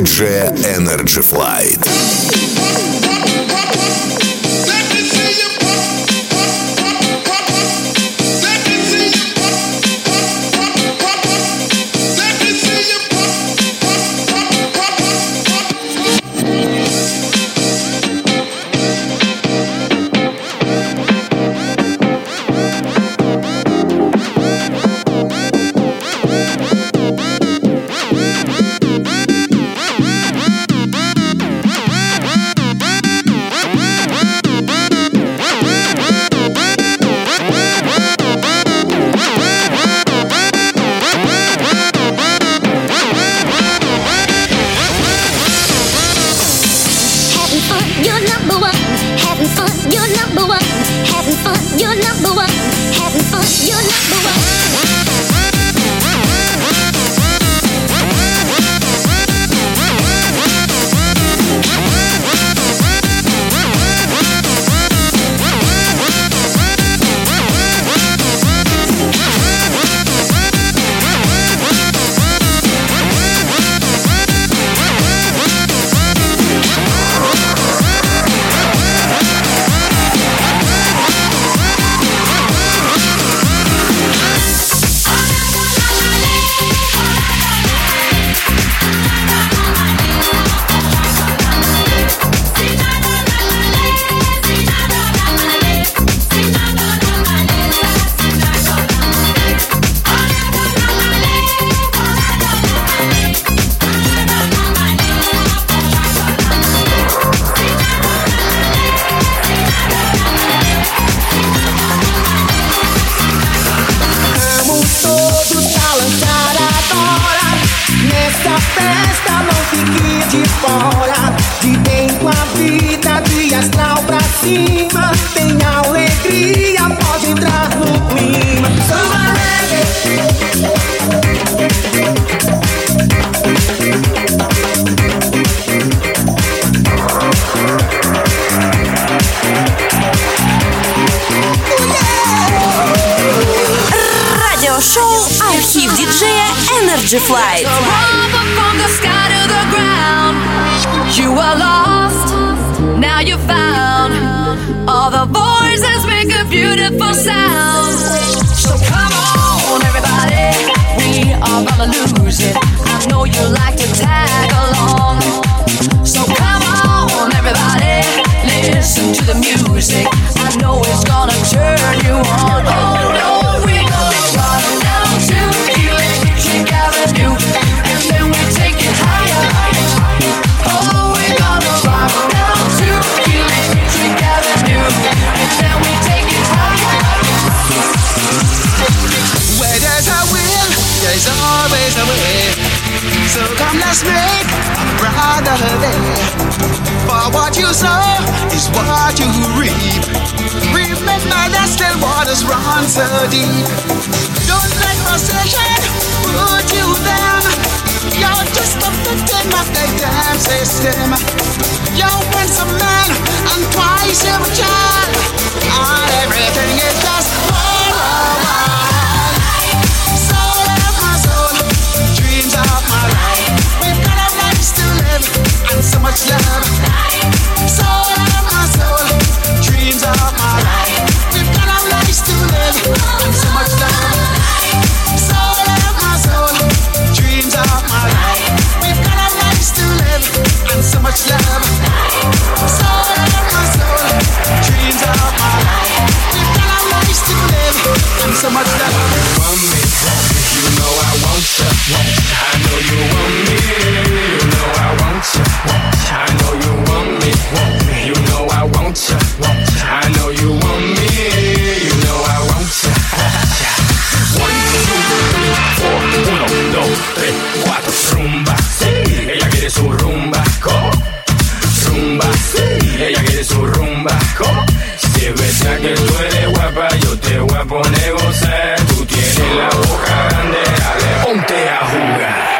диджея Energy Flight. let's make brighter day. For what you sow is what you reap. Remember that still waters run so deep. Don't let frustration put you down. You're just a victim of the damn system. You're once a man and twice a child. And everything is just horrible. and so much love. Soul of my soul, dreams of my life. a poner tú tienes la boca grande, dale, ponte a jugar.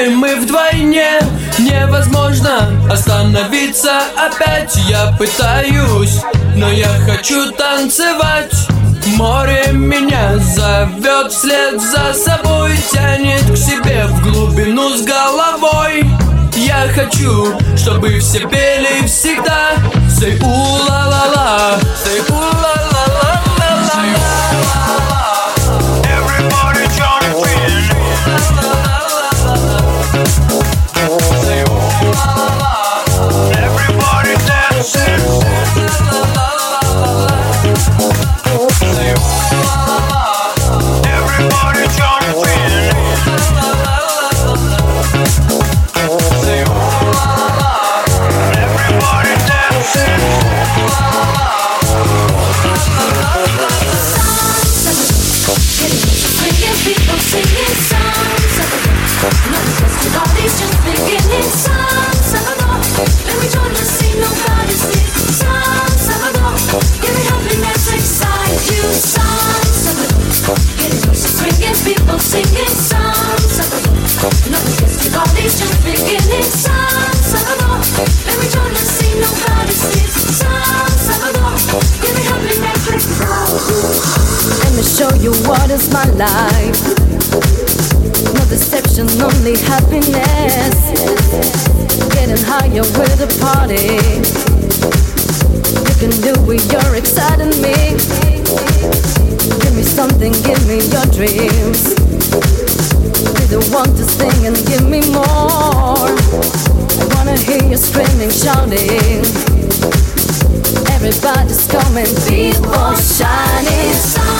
Отдыхаем мы вдвойне Невозможно остановиться. Опять Я пытаюсь, но я хочу танцевать. Море меня зовет вслед за собой Тянет к себе в глубину с головой. Я хочу, чтобы все пели всегда. Say у-ла-ла-ла, say у-ла-ла-ла-ла-ла my life. No deception, only happiness. Getting higher with the party. You can do it, you're exciting me. Give me something, give me your dreams. Be the one to sing and give me more. I wanna hear you screaming, shouting. Everybody's coming, people shining.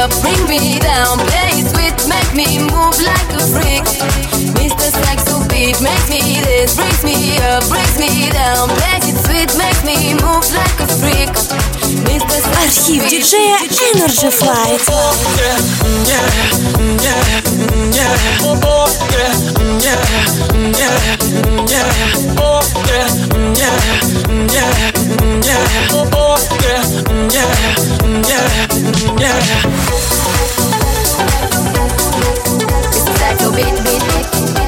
up, bring me down. Play sweet, make me move like a freak. Mr. Beat me this, brings me up, brings me down. Play it sweet, me move like a freak. Mr. Диджея Energy Flight. Yeah, yeah, yeah, yeah. Yeah. It's like a beat, beat, beat.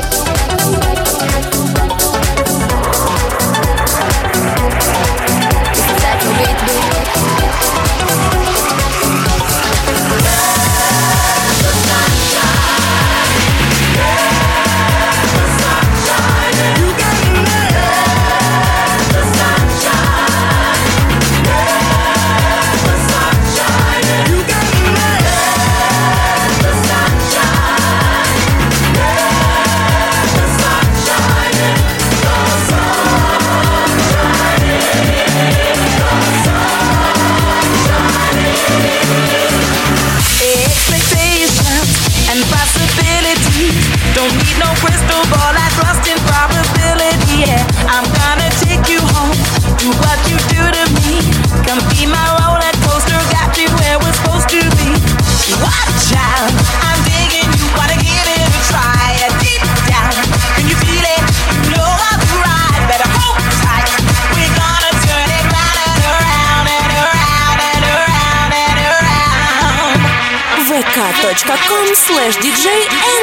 patreon.com slash DJ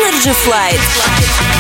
Energy Flight.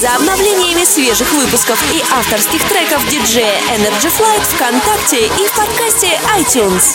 За обновлениями свежих выпусков и авторских треков диджея Energy Flight ВКонтакте и в подкасте iTunes.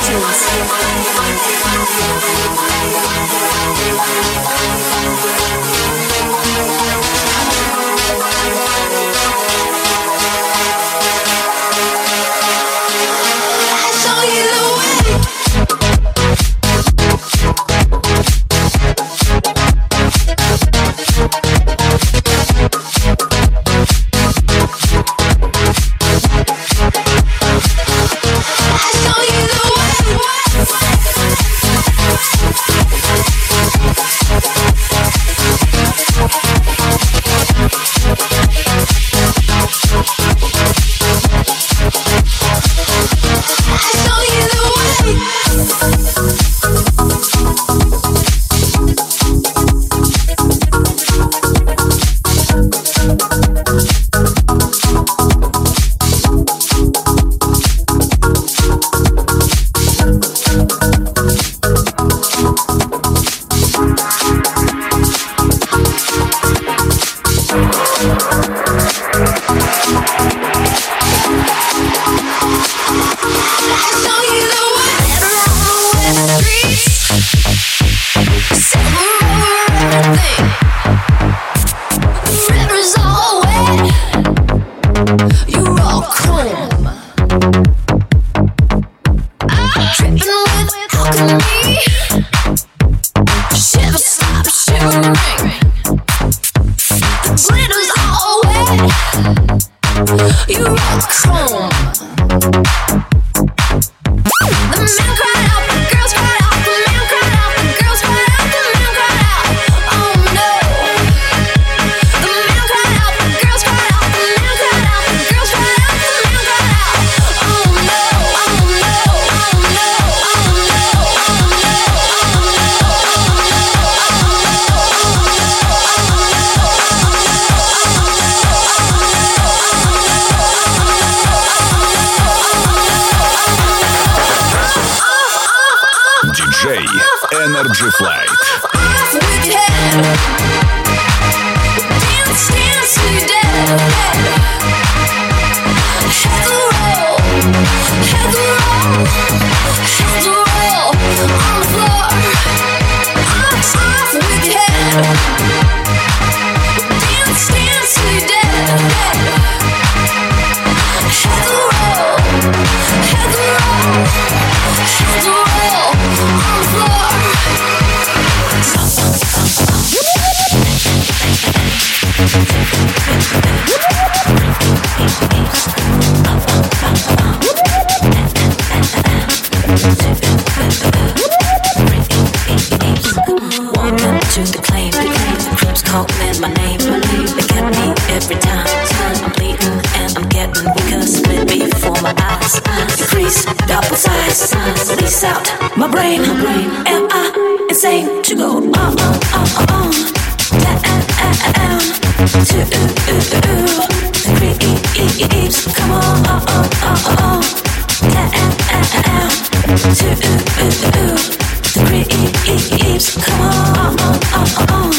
glitters all wet. You rock chrome. to ooh, ooh, ooh, the creeps. Come on, on, on, on.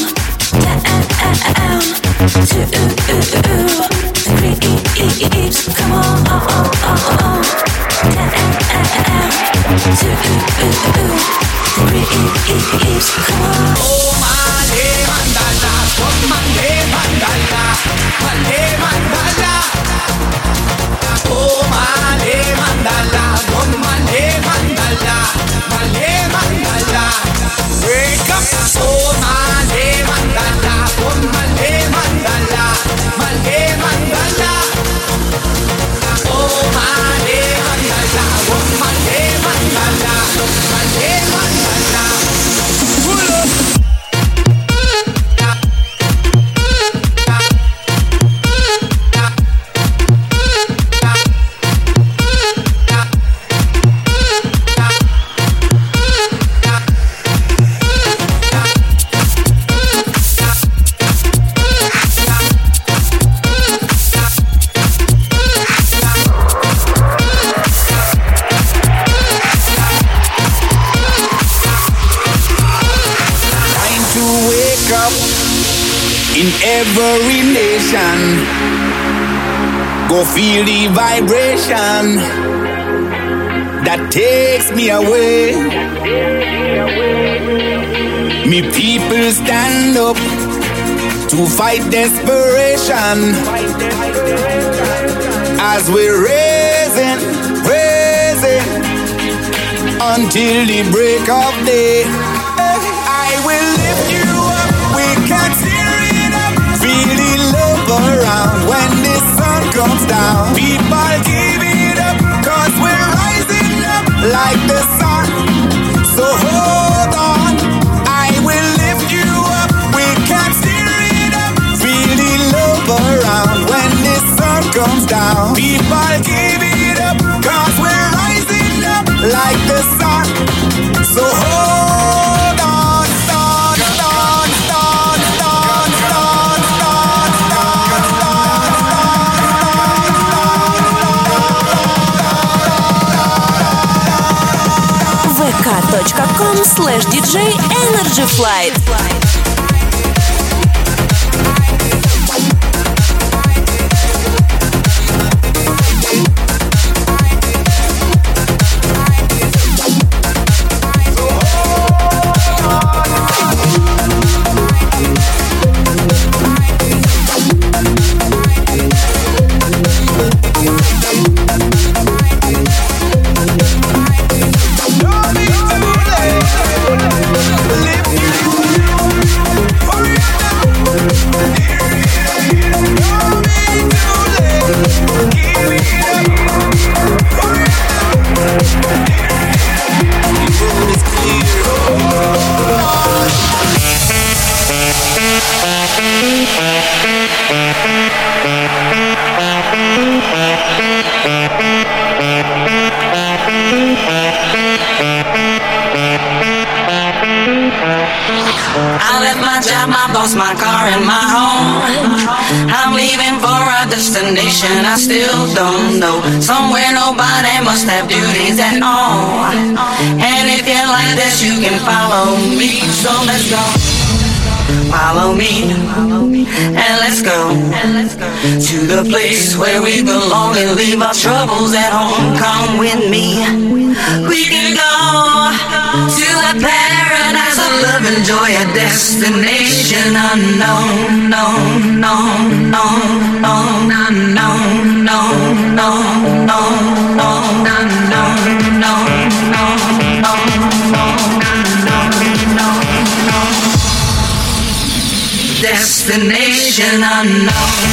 Desperation as we're raising, raising until the break of day. I will lift you up, we can tear it up. Feel the love around when the sun comes down. People give it up, cause we're rising up like the sun. People give it up, cause we're rising up like the sun. So hold on, on, on, on, on, on, on, on, on, on, on, on, on, on, on, on, on, on, my my car, and my home. I'm leaving for a destination I still don't know. Somewhere nobody must have duties at all. And if you like this, you can follow me. So let's go. Follow me, and let's go to the place where we belong and leave our troubles at home. Come with me. We can go to a paradise of love and joy, a destination unknown, known, known, known, known, unknown, known, known, known, known, unknown, known, known, known, known, known, known. Destination unknown.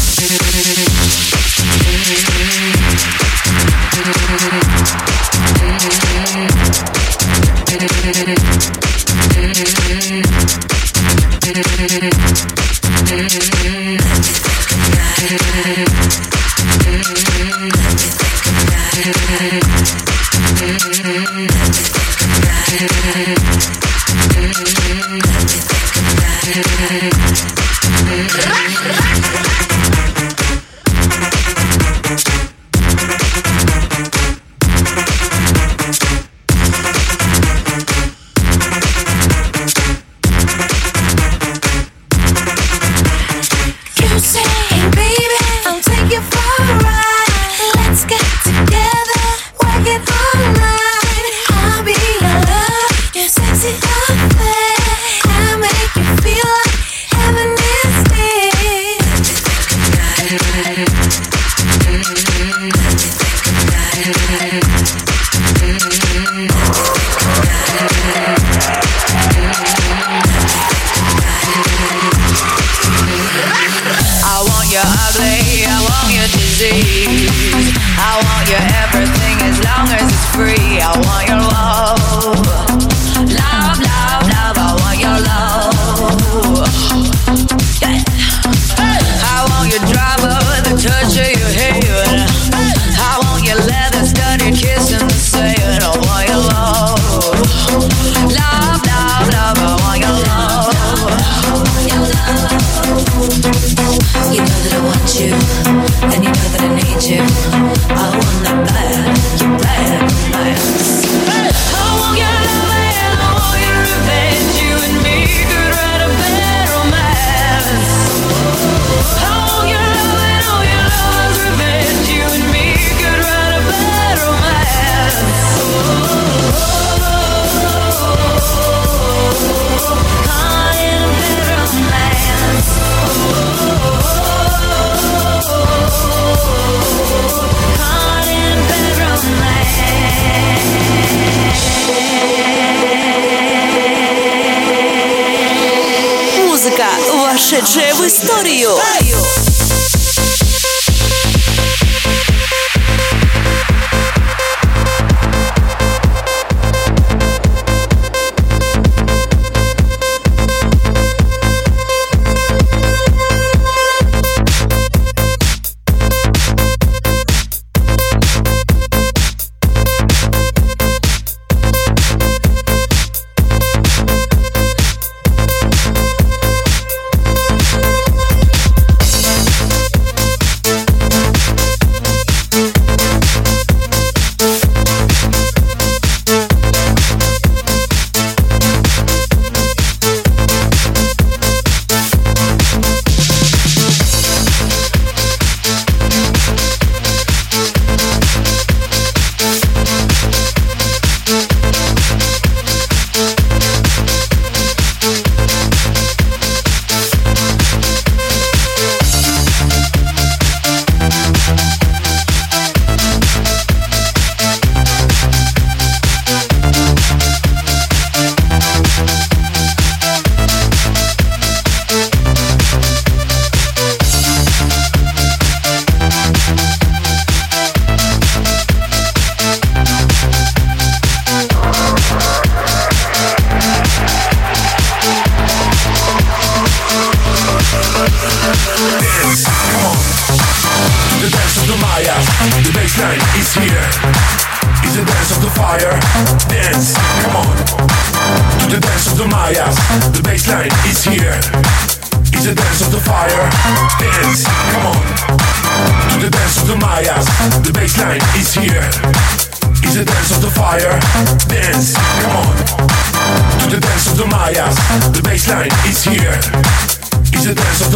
You say, baby, I'll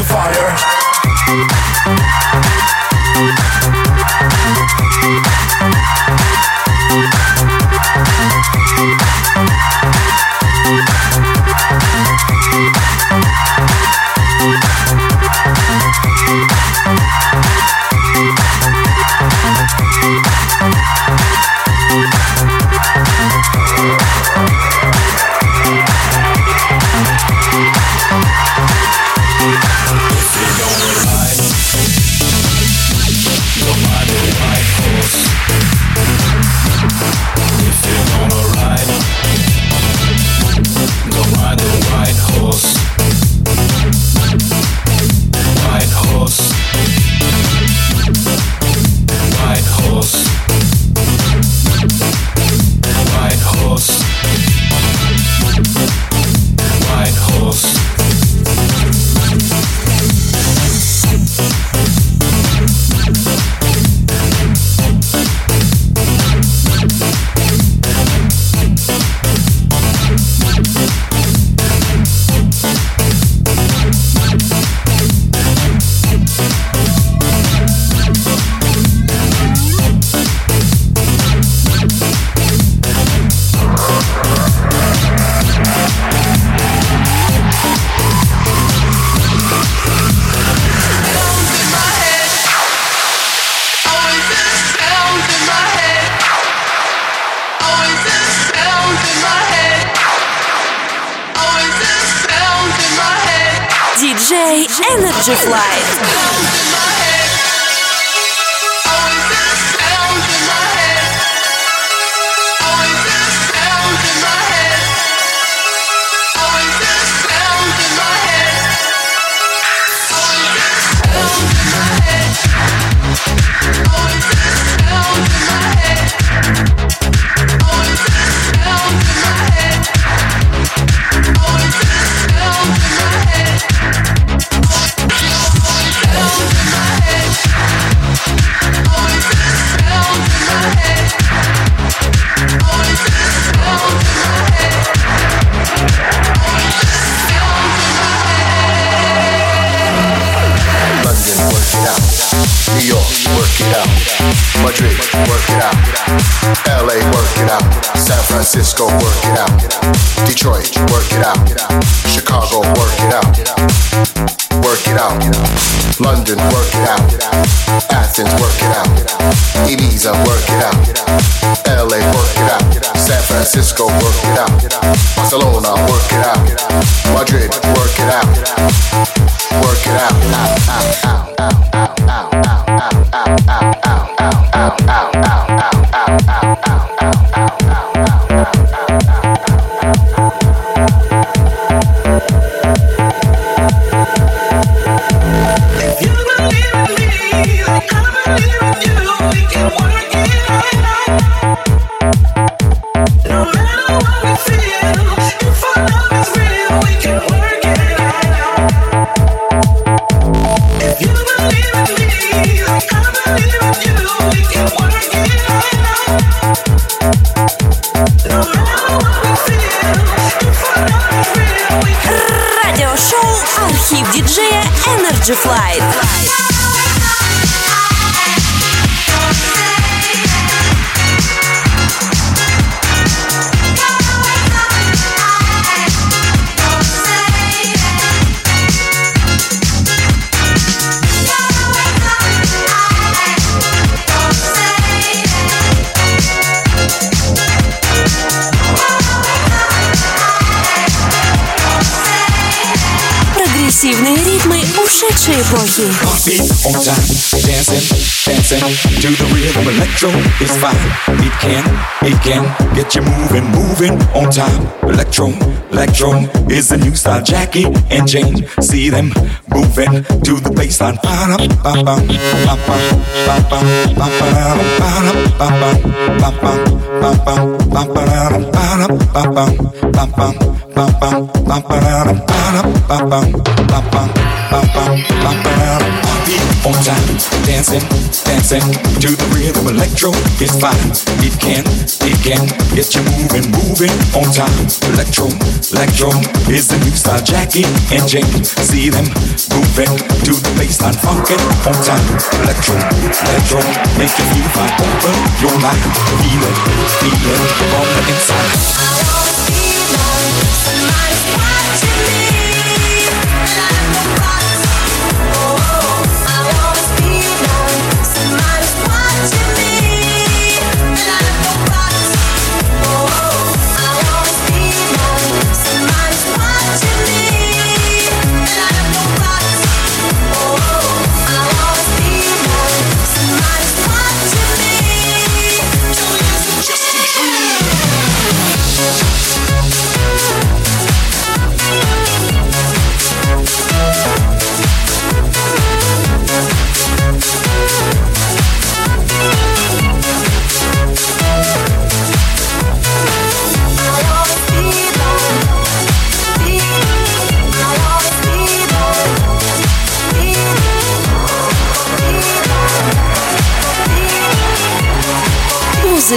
fire. Francisco, work it out. Detroit, work it out. Chicago, work it out. Work it out. London, work it out. Athens, work it out. Ibiza, work it out. LA, work it out. San Francisco, work it out. Barcelona, work it out. Madrid, work it out. Work it out. Out, out, out, out, out, out, Energy Flight». You moving, moving on time. Electro, electro is the new style. Jackie and Jane, see them move it to the bassline on time, dancing, dancing to the rhythm. Electro is fine. It can, it can get you moving, moving on time. Electro, electro is the new style. Jackie and Jane, see them moving to the bassline, funkin' on time. Electro, electro, make you fine. Open your mind, feel it, feel it from the inside.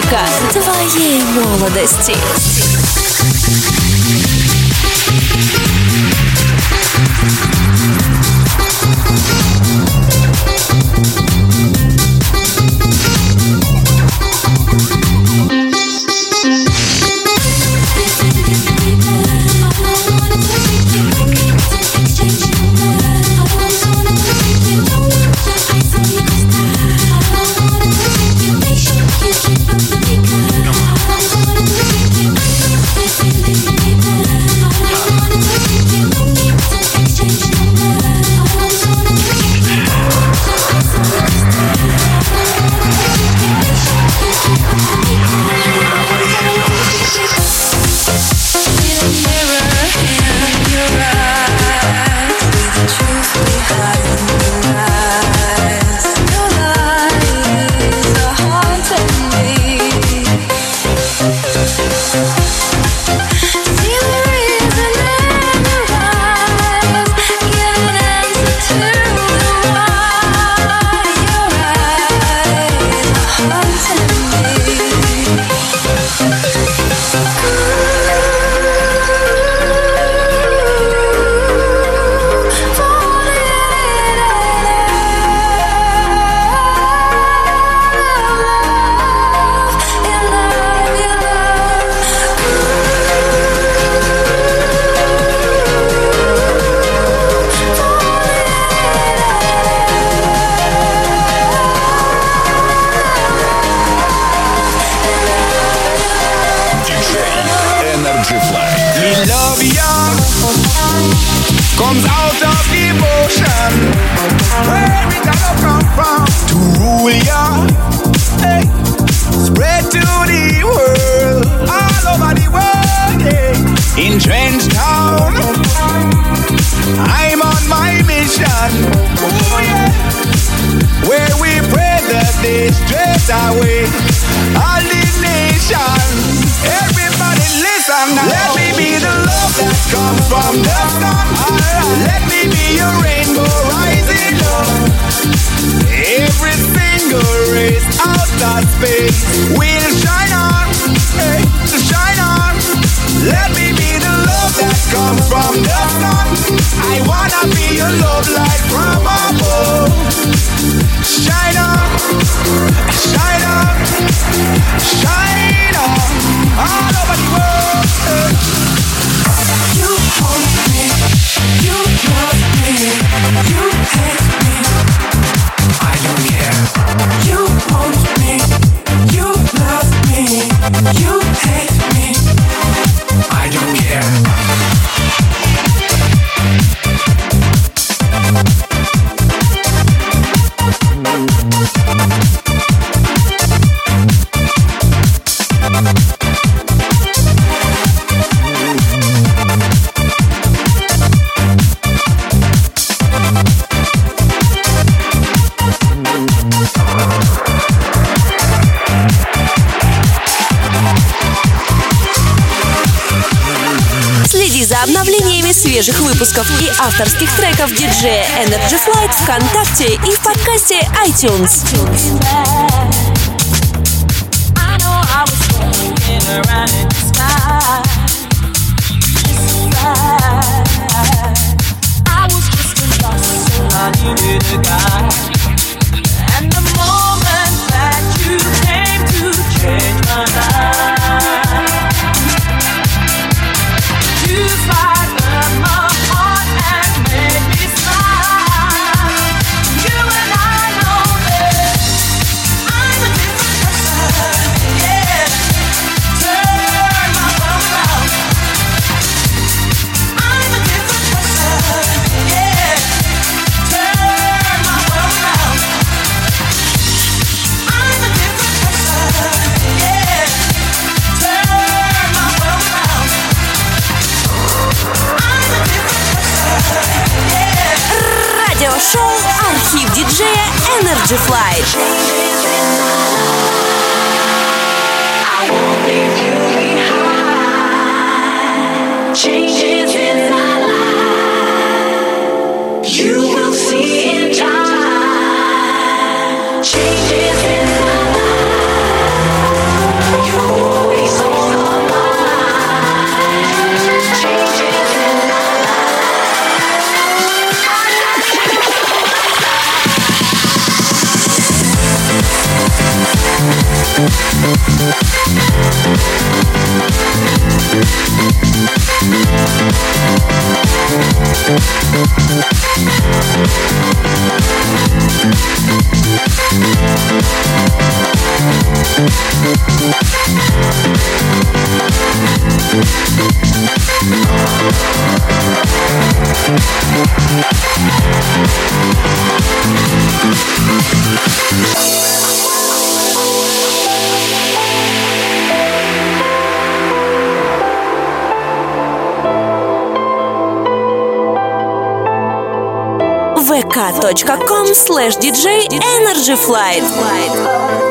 Музыка твоей молодости. свежих выпусков и авторских треков диджея Energy Flight ВКонтакте и в подкасте iTunes. I needed a guy. And the moment that you came to change my life. диджея Energy Flight. Thank vk.com slash DJ Energy Flight.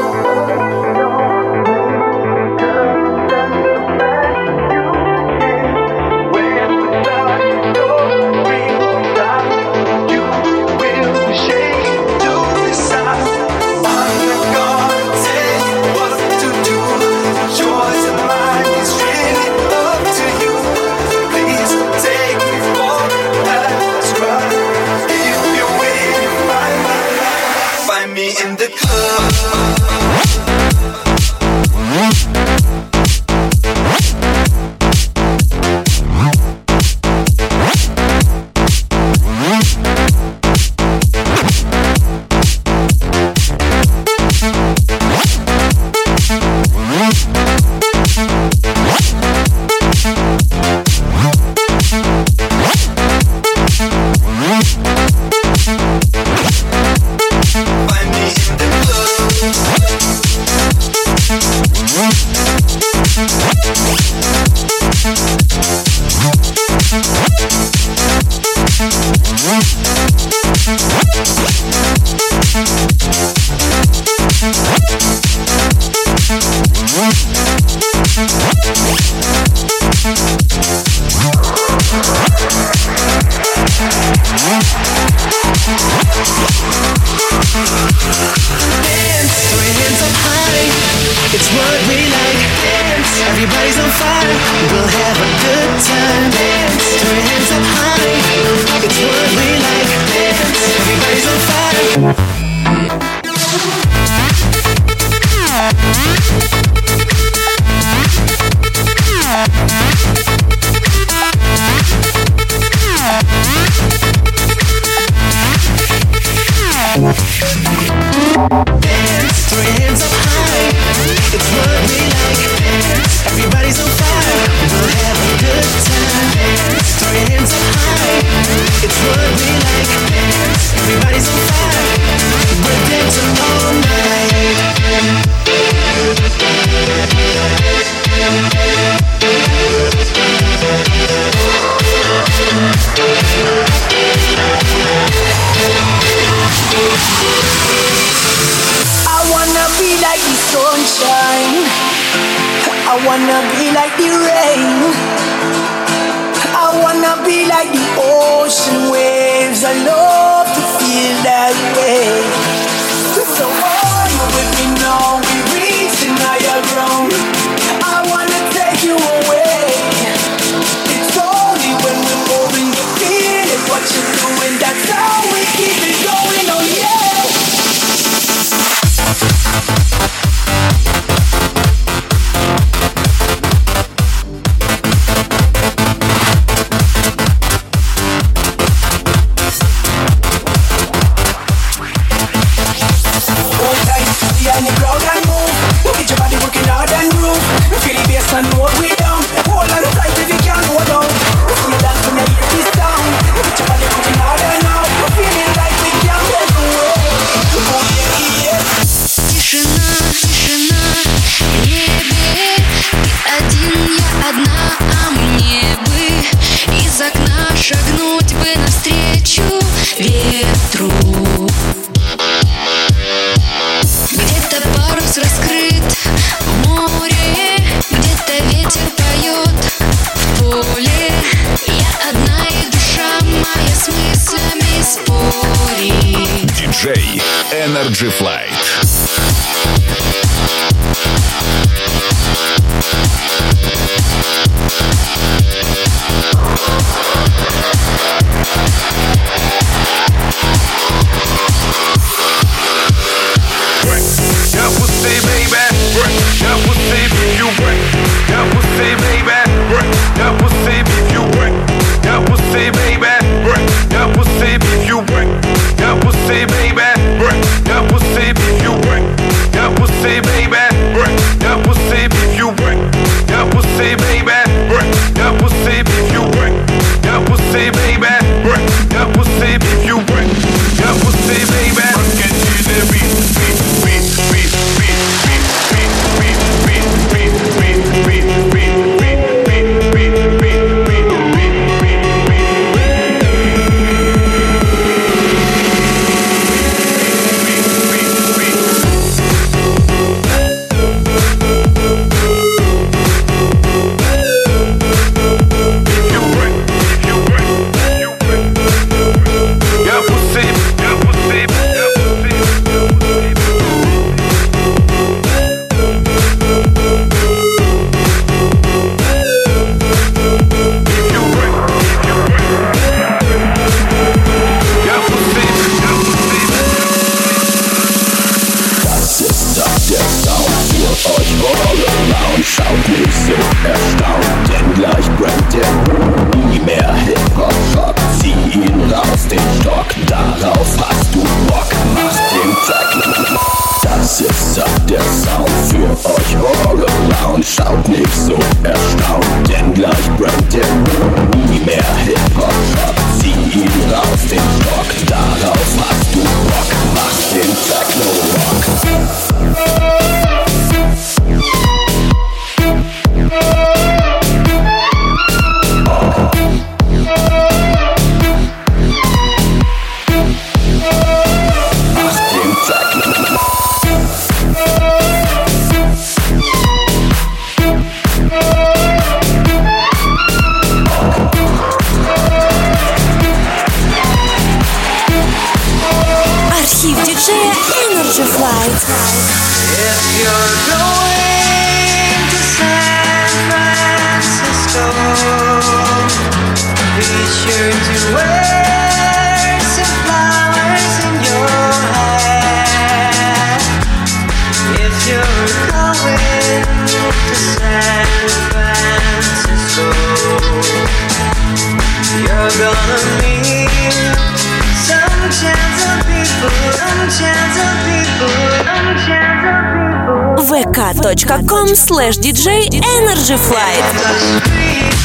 vk.com slash DJ Energy Flight.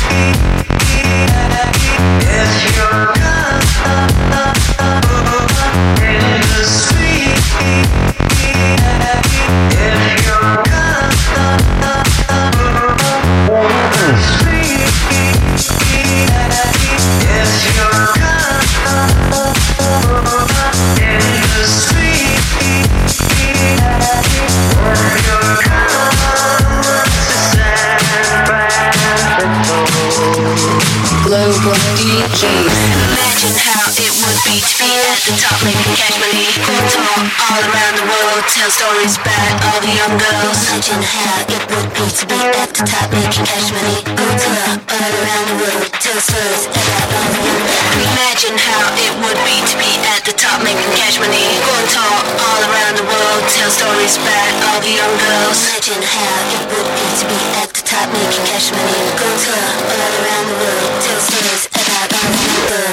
All around the world, tell stories about all the young girls. Imagine how it would be to be at the top Making cash money, go club All around the world, tell stories about all the young girls. Imagine how it would be to be at the top Making cash money, going tall All around the world, tell stories about all the young girls. Searching how it would be to be at the top Making cash money, go club All around the world, tell stories about all the young girls.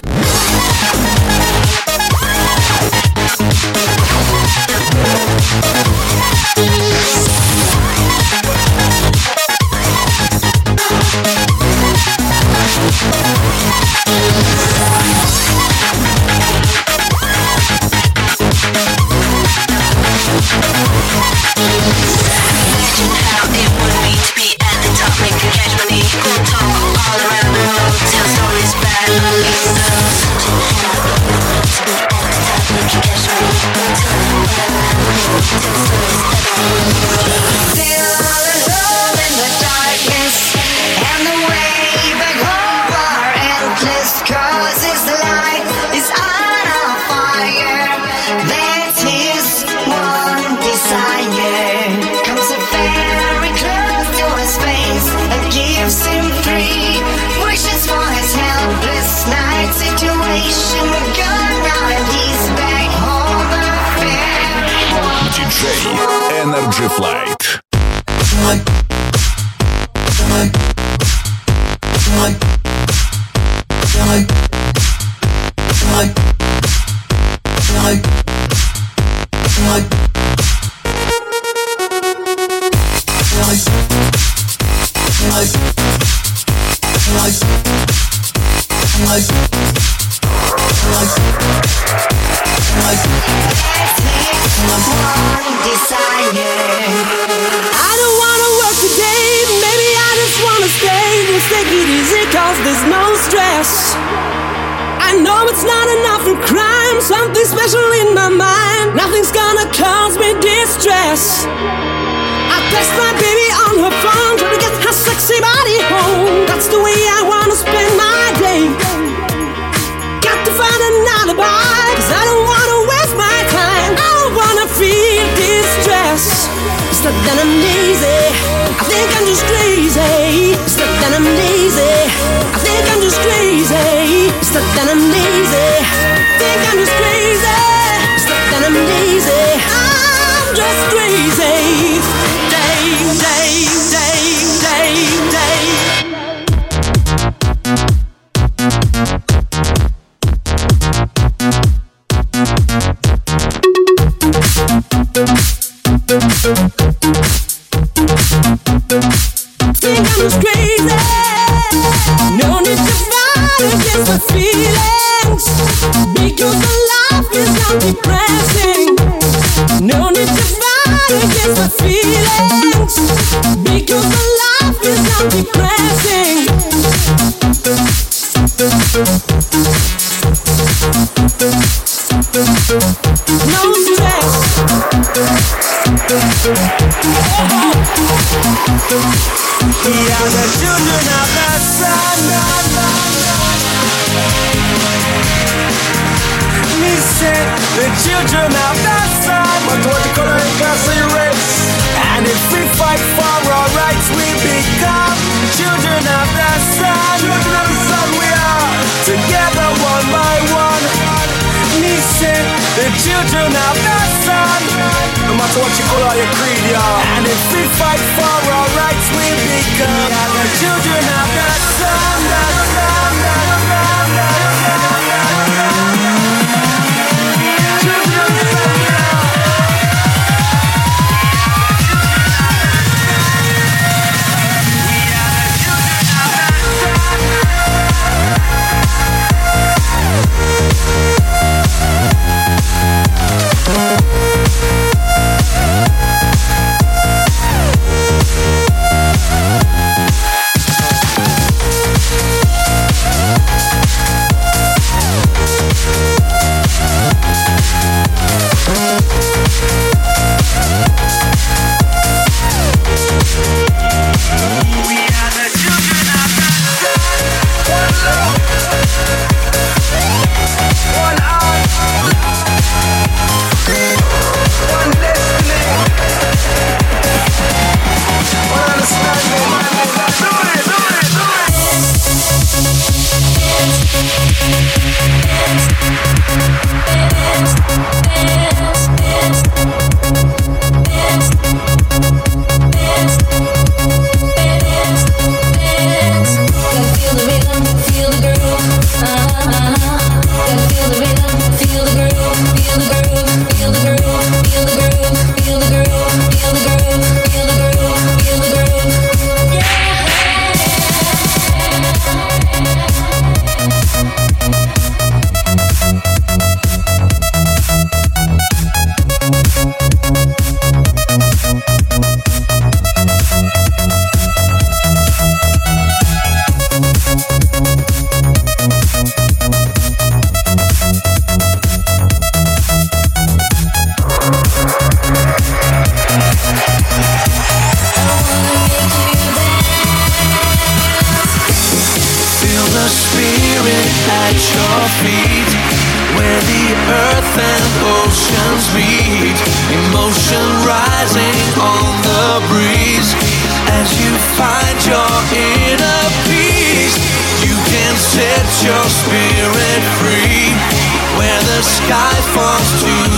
Fly.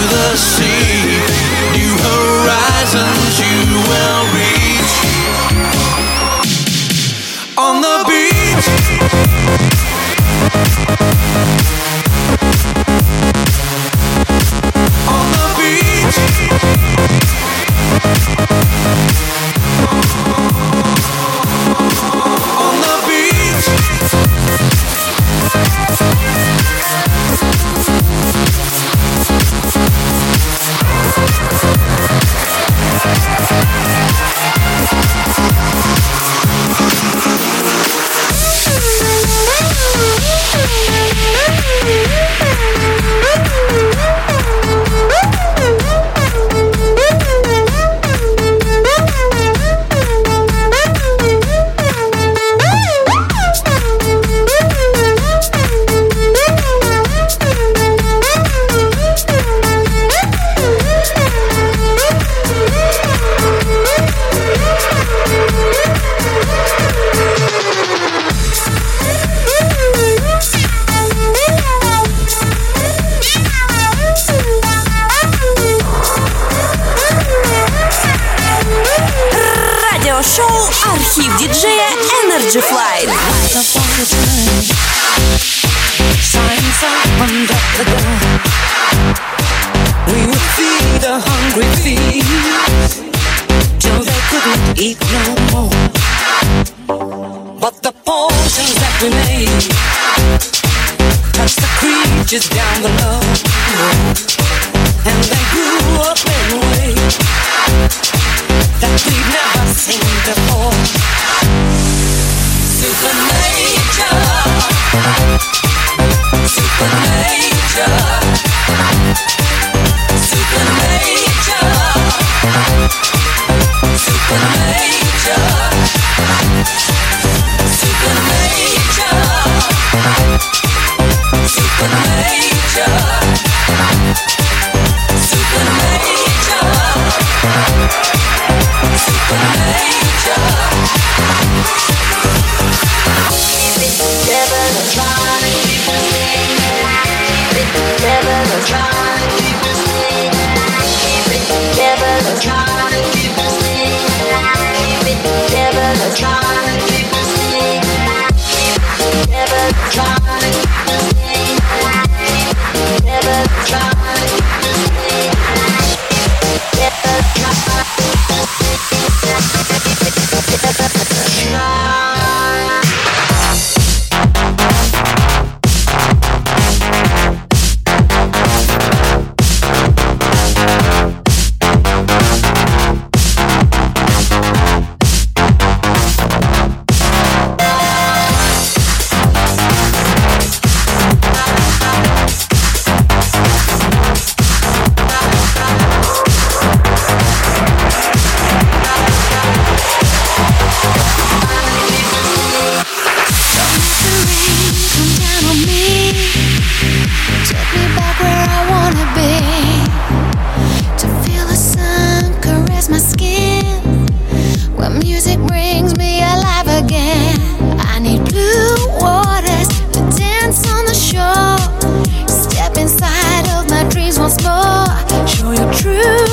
The sea. New horizons you will Show your true